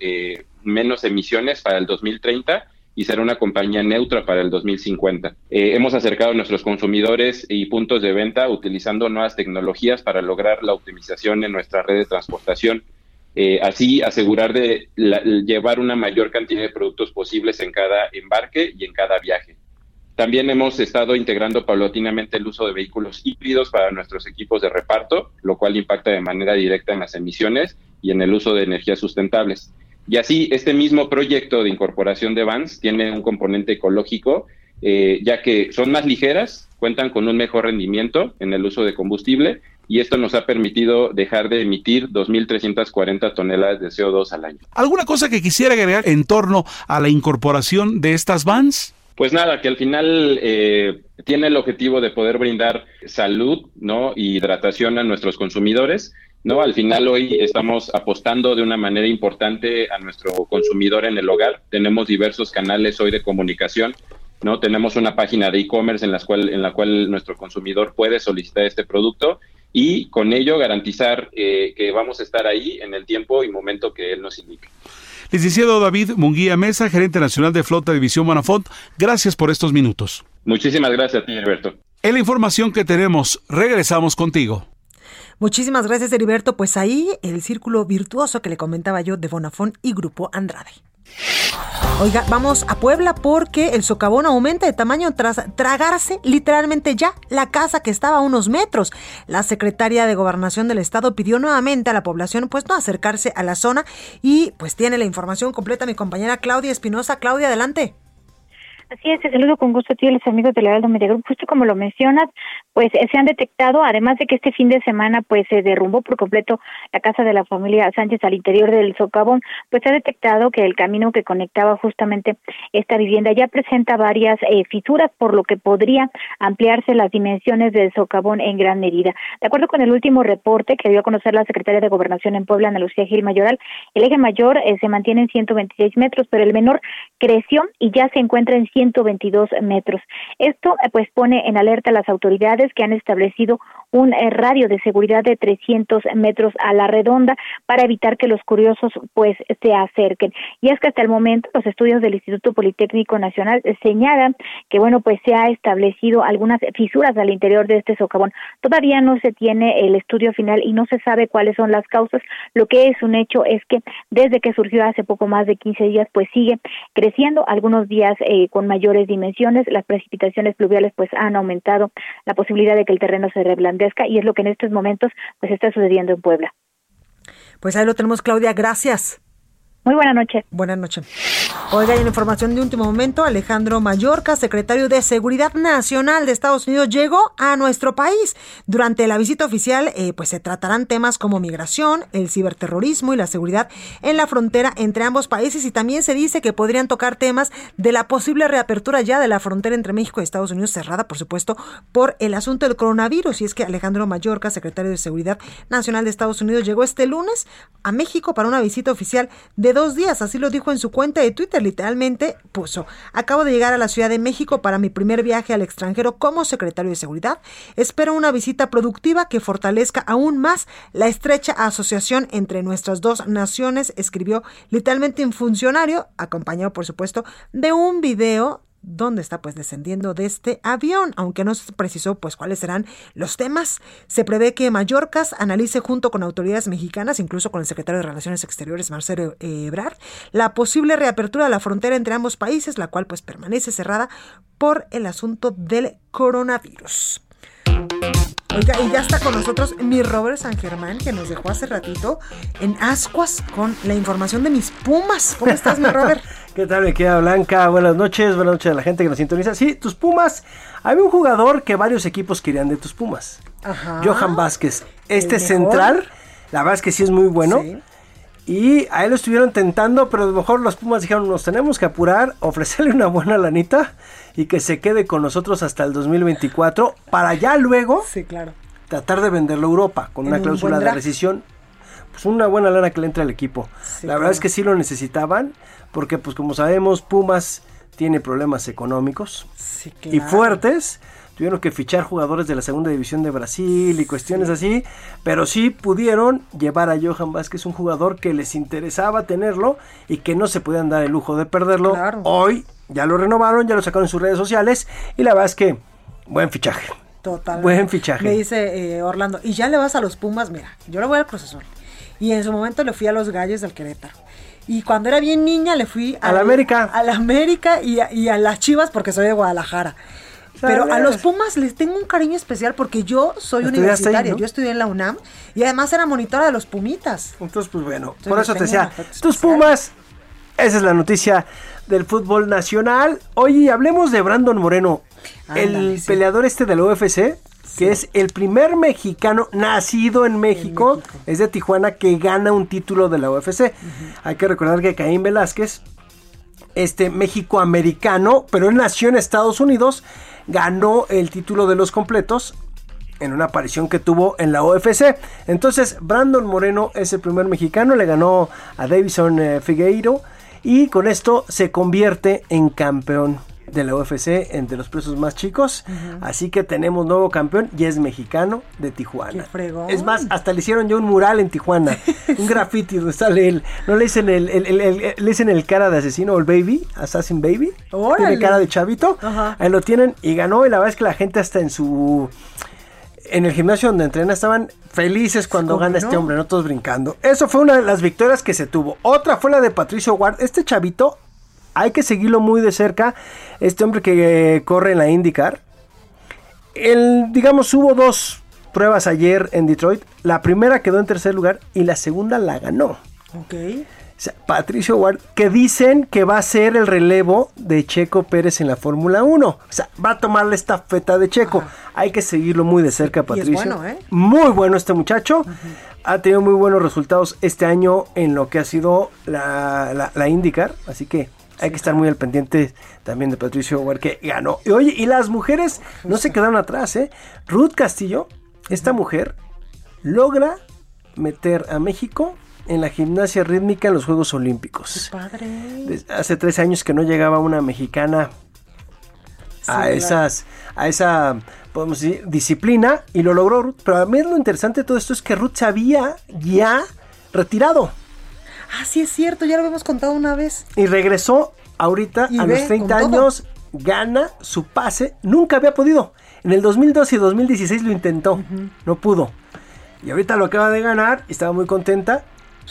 menos emisiones para el 2030 y ser una compañía neutra para el 2050. hemos acercado a nuestros consumidores y puntos de venta utilizando nuevas tecnologías para lograr la optimización en nuestra red de transportación eh, así asegurar de llevar una mayor cantidad de productos posibles en cada embarque y en cada viaje. También hemos estado integrando paulatinamente el uso de vehículos híbridos para nuestros equipos de reparto, lo cual impacta de manera directa en las emisiones y en el uso de energías sustentables. Y así, este mismo proyecto de incorporación de vans tiene un componente ecológico, eh, ya que son más ligeras, cuentan con un mejor rendimiento en el uso de combustible y esto nos ha permitido dejar de emitir 2.340 toneladas de CO2 al año. ¿Alguna cosa que quisiera agregar en torno a la incorporación de estas vans? Pues nada, que al final eh, tiene el objetivo de poder brindar salud ¿no? y hidratación a nuestros consumidores. ¿no? Al final hoy estamos apostando de una manera importante a nuestro consumidor en el hogar. Tenemos diversos canales hoy de comunicación ¿no? Tenemos una página de e-commerce en, la cual, en la cual nuestro consumidor puede solicitar este producto y con ello garantizar eh, que vamos a estar ahí en el tiempo y momento que él nos indique. Licenciado David Munguía Mesa, gerente nacional de Flota División Bonafont, gracias por estos minutos. Muchísimas gracias a ti, Alberto. En la información que tenemos, regresamos contigo. Muchísimas gracias, Heriberto. Pues ahí el círculo virtuoso que le comentaba yo de Bonafont y Grupo Andrade. Oiga, vamos a Puebla porque el socavón aumenta de tamaño tras tragarse literalmente ya la casa que estaba a unos metros. La secretaria de Gobernación del Estado pidió nuevamente a la población pues no acercarse a la zona y pues tiene la información completa mi compañera Claudia Espinosa. Claudia, adelante. Así es, te saludo con gusto a ti y a los amigos del Heraldo Media Group. Justo como lo mencionas, pues eh, se han detectado, además de que este fin de semana pues se derrumbó por completo la casa de la familia Sánchez al interior del socavón, pues se ha detectado que el camino que conectaba justamente esta vivienda ya presenta varias eh, fisuras, por lo que podría ampliarse las dimensiones del socavón en gran medida. De acuerdo con el último reporte que dio a conocer la secretaria de Gobernación en Puebla, Ana Lucía Gil Mayoral, el eje mayor eh, se mantiene en 126 metros, pero el menor creció y ya se encuentra en 122 metros. Esto eh, pues pone en alerta a las autoridades que han establecido un eh, radio de seguridad de 300 metros a la redonda para evitar que los curiosos pues se acerquen. Y es que hasta el momento los estudios del Instituto Politécnico Nacional señalan que bueno pues se ha establecido algunas fisuras al interior de este socavón. Todavía no se tiene el estudio final y no se sabe cuáles son las causas. Lo que es un hecho es que desde que surgió hace poco más de 15 días pues sigue creciendo algunos días eh, con mayores dimensiones, las precipitaciones pluviales pues han aumentado la posibilidad de que el terreno se reblandezca y es lo que en estos momentos pues está sucediendo en Puebla. Pues ahí lo tenemos, Claudia, gracias. Muy buena noche. Buenas noches. Oiga, y en información de último momento, Alejandro Mallorca, secretario de Seguridad Nacional de Estados Unidos, llegó a nuestro país. Durante la visita oficial, eh, pues se tratarán temas como migración, el ciberterrorismo y la seguridad en la frontera entre ambos países. Y también se dice que podrían tocar temas de la posible reapertura ya de la frontera entre México y Estados Unidos, cerrada, por supuesto, por el asunto del coronavirus. Y es que Alejandro Mallorca, secretario de Seguridad Nacional de Estados Unidos, llegó este lunes a México para una visita oficial de dos días, así lo dijo en su cuenta de Twitter, literalmente puso, acabo de llegar a la Ciudad de México para mi primer viaje al extranjero como secretario de Seguridad, espero una visita productiva que fortalezca aún más la estrecha asociación entre nuestras dos naciones, escribió literalmente un funcionario, acompañado por supuesto de un video dónde está pues descendiendo de este avión, aunque no se precisó pues cuáles serán los temas. Se prevé que Mallorcas analice junto con autoridades mexicanas, incluso con el secretario de Relaciones Exteriores Marcelo Ebrard, la posible reapertura de la frontera entre ambos países, la cual pues permanece cerrada por el asunto del coronavirus. Oiga, y ya está con nosotros mi Robert San Germán, que nos dejó hace ratito en Ascuas con la información de mis Pumas. ¿Cómo estás, mi Robert? ¿Qué tal, me queda Blanca? Buenas noches, buenas noches a la gente que nos sintoniza. Sí, tus Pumas. Había un jugador que varios equipos querían de tus Pumas. Ajá. Johan Vázquez. Este central, la verdad es que sí es muy bueno. Sí. Y a él lo estuvieron tentando, pero a lo mejor los Pumas dijeron, nos tenemos que apurar, ofrecerle una buena lanita y que se quede con nosotros hasta el 2024 para ya luego Sí, claro. tratar de venderlo a Europa con una un cláusula de rescisión. Pues una buena lana que le entre al equipo. Sí, la verdad claro. es que sí lo necesitaban, porque pues como sabemos, Pumas tiene problemas económicos Sí, y claro. fuertes. Tuvieron que fichar jugadores de la segunda división de Brasil y cuestiones así, pero sí pudieron llevar a Johan Vázquez, un jugador que les interesaba tenerlo y que no se podían dar el lujo de perderlo. Claro. Hoy ya lo renovaron, ya lo sacaron en sus redes sociales y la verdad es que buen fichaje. Total. Buen fichaje. Me dice eh, Orlando, ¿y ya le vas a los Pumas? Mira, yo le voy al Azul. Y en su momento le fui a los Gallos del Querétaro. Y cuando era bien niña le fui A la América. A la América y a, y a las Chivas porque soy de Guadalajara. Pero a los Pumas les tengo un cariño especial porque yo soy ¿Estudiaste universitaria. ahí, no? Yo estudié en la UNAM y además era monitora de los Pumitas. Entonces, pues bueno, Entonces, por eso te decía, tus especial. Pumas, esa es la noticia del fútbol nacional. Oye, hablemos de Brandon Moreno, el sí. peleador este del UFC, que es el primer mexicano nacido en México, es de Tijuana, que gana un título de la UFC. Hay que recordar que Caín Velázquez, este México-americano, pero él nació en Estados Unidos, ganó el título de los completos en una aparición que tuvo en la OFC. Entonces, Brandon Moreno es el primer mexicano, le ganó a Davison eh, Figueiro y con esto se convierte en campeón de la UFC entre los pesos más chicos. Así que tenemos nuevo campeón y es mexicano de Tijuana. Es más, hasta le hicieron ya un mural en Tijuana, un graffiti donde sale él. No le dicen el, el, el- el- le dicen el cara de asesino o el baby, Assassin Baby. Órale. Tiene cara de chavito. Ahí lo tienen y ganó. Y la verdad es que la gente hasta en su en el gimnasio donde entrena estaban felices cuando ¿Cómo gana no? este hombre, no todos brincando. Eso fue una de las victorias que se tuvo. Otra fue la de Patricio Ward. Este chavito hay que seguirlo muy de cerca. Este hombre que eh, corre en la IndyCar. El, digamos, hubo dos pruebas ayer en Detroit. La primera quedó en tercer lugar y la segunda la ganó. Ok. Patricio Ward, que dicen que va a ser el relevo de Checo Pérez en la Fórmula 1. O sea, va a tomar la estafeta de Checo. Hay que seguirlo muy de cerca, Y es Patricio. bueno, ¿eh? Muy bueno este muchacho. Ha tenido muy buenos resultados este año en lo que ha sido la, la, la IndyCar. Así que hay que estar muy al pendiente también de Patricio Ward, que ganó. Y oye, y las mujeres no se quedaron atrás, ¿eh? Ruth Castillo, esta mujer, logra meter a México en la gimnasia rítmica en los Juegos Olímpicos. Padre. Desde hace tres años que no llegaba una mexicana a claro. esas, a esa, podemos decir, disciplina y lo logró Ruth. Pero a mí lo interesante de todo esto es que Ruth se había ya retirado Ah, sí es cierto, ya lo habíamos contado una vez. y regresó ahorita Y a los 30 con todo. años, gana su pase, nunca había podido. En el 2012 y 2016 lo intentó, no pudo. Y ahorita lo acaba de ganar y estaba muy contenta.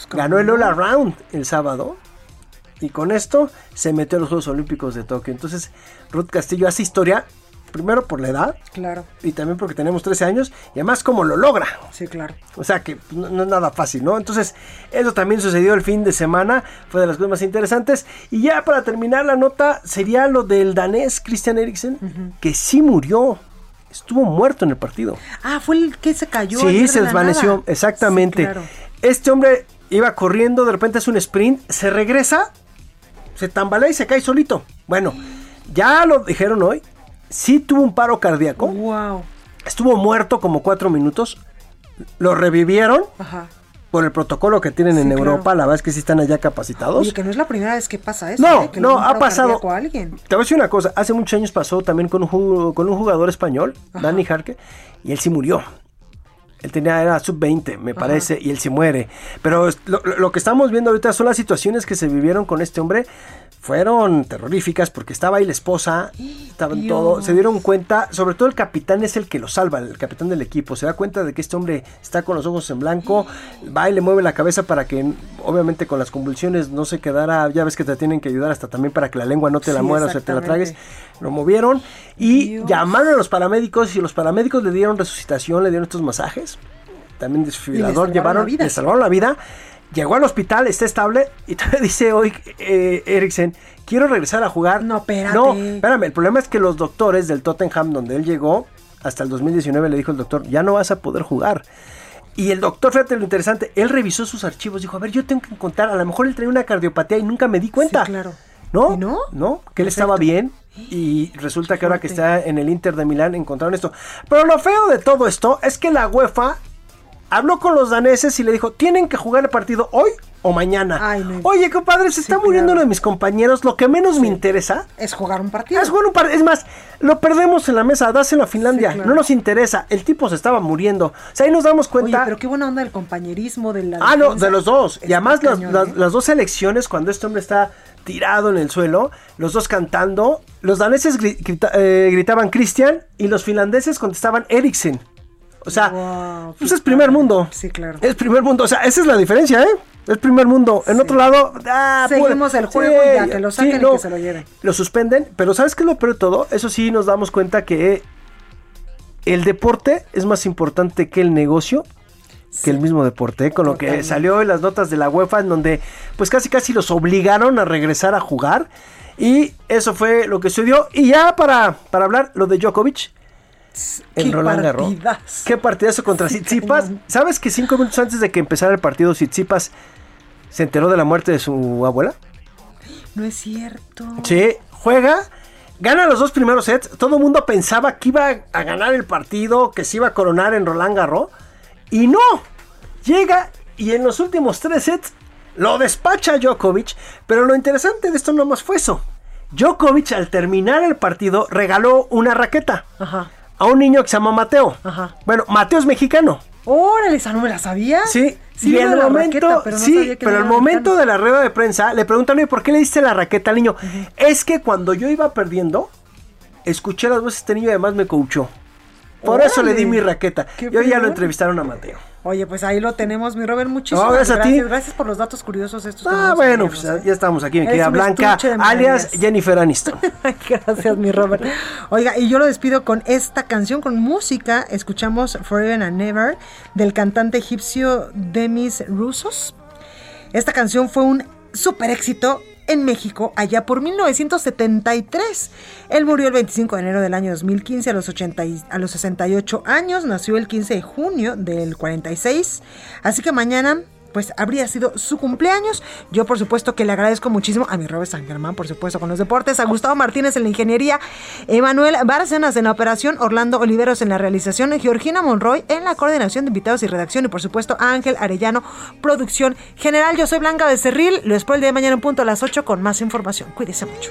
Pues, Ganó el All Around el sábado. Y con esto se metió a los Juegos Olímpicos de Tokio. Entonces, Ruth Castillo hace historia, primero por la edad Claro, y también porque tenemos 13 años y además como lo logra. sí, claro. O sea que no, no es nada fácil, ¿no? Entonces, eso también sucedió el fin de semana, fue de las cosas más interesantes. Y ya para terminar la nota, sería lo del danés Christian Eriksen, que sí murió, estuvo muerto en el partido. Ah, fue el que se cayó. Sí, se desvaneció, nada. exactamente. Sí, claro. Este hombre iba corriendo, de repente hace un sprint, se regresa, se tambalea y se cae solito. Bueno, ya lo dijeron hoy, sí tuvo un paro cardíaco. Wow. Estuvo muerto como cuatro minutos. Lo revivieron Ajá. por el protocolo que tienen en Sí, claro. Europa. La verdad es que sí están allá capacitados. Oye, que no es la primera vez que pasa eso. No, ¿eh? Que no, ha pasado. a alguien. Te voy a decir una cosa. Hace muchos años pasó también con un, ju- con un jugador español, Dani Jarque, y él sí murió. Él tenía, era sub-20, me Ajá. parece, y él sí muere. Pero lo- lo que estamos viendo ahorita son las situaciones que se vivieron con este hombre. Fueron terroríficas porque estaba ahí la esposa, estaban Dios. todo. Se dieron cuenta, sobre todo el capitán es el que lo salva, el capitán del equipo. Se da cuenta de que este hombre está con los ojos en blanco, va y le mueve la cabeza para que, obviamente, con las convulsiones no se quedara. Ya ves que te tienen que ayudar hasta también para que la lengua no te la Sí, mueras o te la tragues. Lo movieron y llamaron a los paramédicos y los paramédicos le dieron resucitación, le dieron estos masajes. También desfibrilador llevaron, le salvaron la vida. Llegó al hospital, está estable y todavía dice hoy eh, Eriksen, quiero regresar a jugar. No, espérate. No, espérame, el problema es que los doctores del Tottenham donde él llegó, hasta el 2019 le dijo el doctor, ya no vas a poder jugar. Y el doctor, fíjate lo interesante, él revisó sus archivos, dijo, a ver, yo tengo que encontrar, a lo mejor él traía una cardiopatía y nunca me di cuenta. claro. ¿No? no? que él estaba bien y resulta que ahora que está en el Inter de Milán encontraron esto. Pero lo feo de todo esto es que la UEFA habló con los daneses y le dijo, tienen que jugar el partido hoy o mañana. Oye, compadre, se está muriendo uno de mis compañeros, lo que menos me interesa Es jugar un partido. es jugar un partido. Es más, lo perdemos en la mesa, dáselo a Finlandia. claro. No nos interesa. El tipo se estaba muriendo. O sea, ahí nos damos cuenta. Oye, pero qué buena onda del compañerismo, de la Ah, no, de los dos. Y además las, cañón, las- ¿eh? las dos selecciones, cuando este hombre está tirado en el suelo, los dos cantando, los daneses grita- eh, gritaban Christian y los finlandeses contestaban Eriksen. O sea, pues es primer mundo. Sí, claro. Es primer mundo. O sea, esa es la diferencia, ¿eh? Es primer mundo. En otro lado, ah, Seguimos el juego y ya, que lo saquen y no. que se lo lleven. Lo suspenden, pero ¿sabes qué es lo peor de todo? Eso sí nos damos cuenta que el deporte es más importante que el negocio que el mismo deporte, ¿eh? con lo que salió en las notas de la UEFA en donde pues casi casi los obligaron a regresar a jugar y eso fue lo que sucedió y ya para, para hablar lo de Djokovic en Roland Garros. Qué partidazo contra Tsitsipas. ¿Sabes que cinco minutos antes de que empezara el partido Tsitsipas se enteró de la muerte de su abuela? No es cierto. Sí, juega, gana los dos primeros sets. Todo el mundo pensaba que iba a ganar el partido, que se iba a coronar en Roland Garros. Y no, llega y en los últimos tres sets lo despacha Djokovic. Pero lo interesante de esto no más fue eso. Djokovic al terminar el partido regaló una raqueta Ajá. A un niño que se llama Mateo. Ajá. Bueno, Mateo es mexicano. Órale, esa no me la sabía. Sí, Sí, y el momento, raqueta, pero no sí, sabía que pero el momento mexicano. de la rueda de prensa le preguntan, "Oye, ¿por qué le diste la raqueta al niño? Es que cuando yo iba perdiendo, escuché las voces de este niño y además me coachó. Por eso le di mi raqueta. Y hoy ya lo entrevistaron a Mateo. Oye, pues ahí lo tenemos, mi Robert. Muchísimas No, gracias a ti. gracias. Por los datos curiosos estos. Ah, no bueno, pues ¿eh? ya estamos aquí, mi querida Blanca, alias. Jennifer Aniston. Gracias, mi Robert. Oiga, y yo lo despido con esta canción, con música. Escuchamos Forever and Never del cantante egipcio Demis Roussos. Esta canción fue un super éxito en México allá por 1973. Él murió el 25 de enero del año 2015 a los, 80 y- a los 68 años. Nació el 15 de junio del 46. Así que mañana pues habría sido su cumpleaños. Yo por supuesto que le agradezco muchísimo a mi Robert San Germán, por supuesto, con los deportes, a Gustavo Martínez en la ingeniería, Emanuel Bárcenas en la operación, Orlando Oliveros en la realización, Georgina Monroy en la coordinación de invitados y redacción y por supuesto a Ángel Arellano, producción general. Yo soy Blanca Becerril, lo espero el día de mañana en punto a las 8 con más información. Cuídese mucho.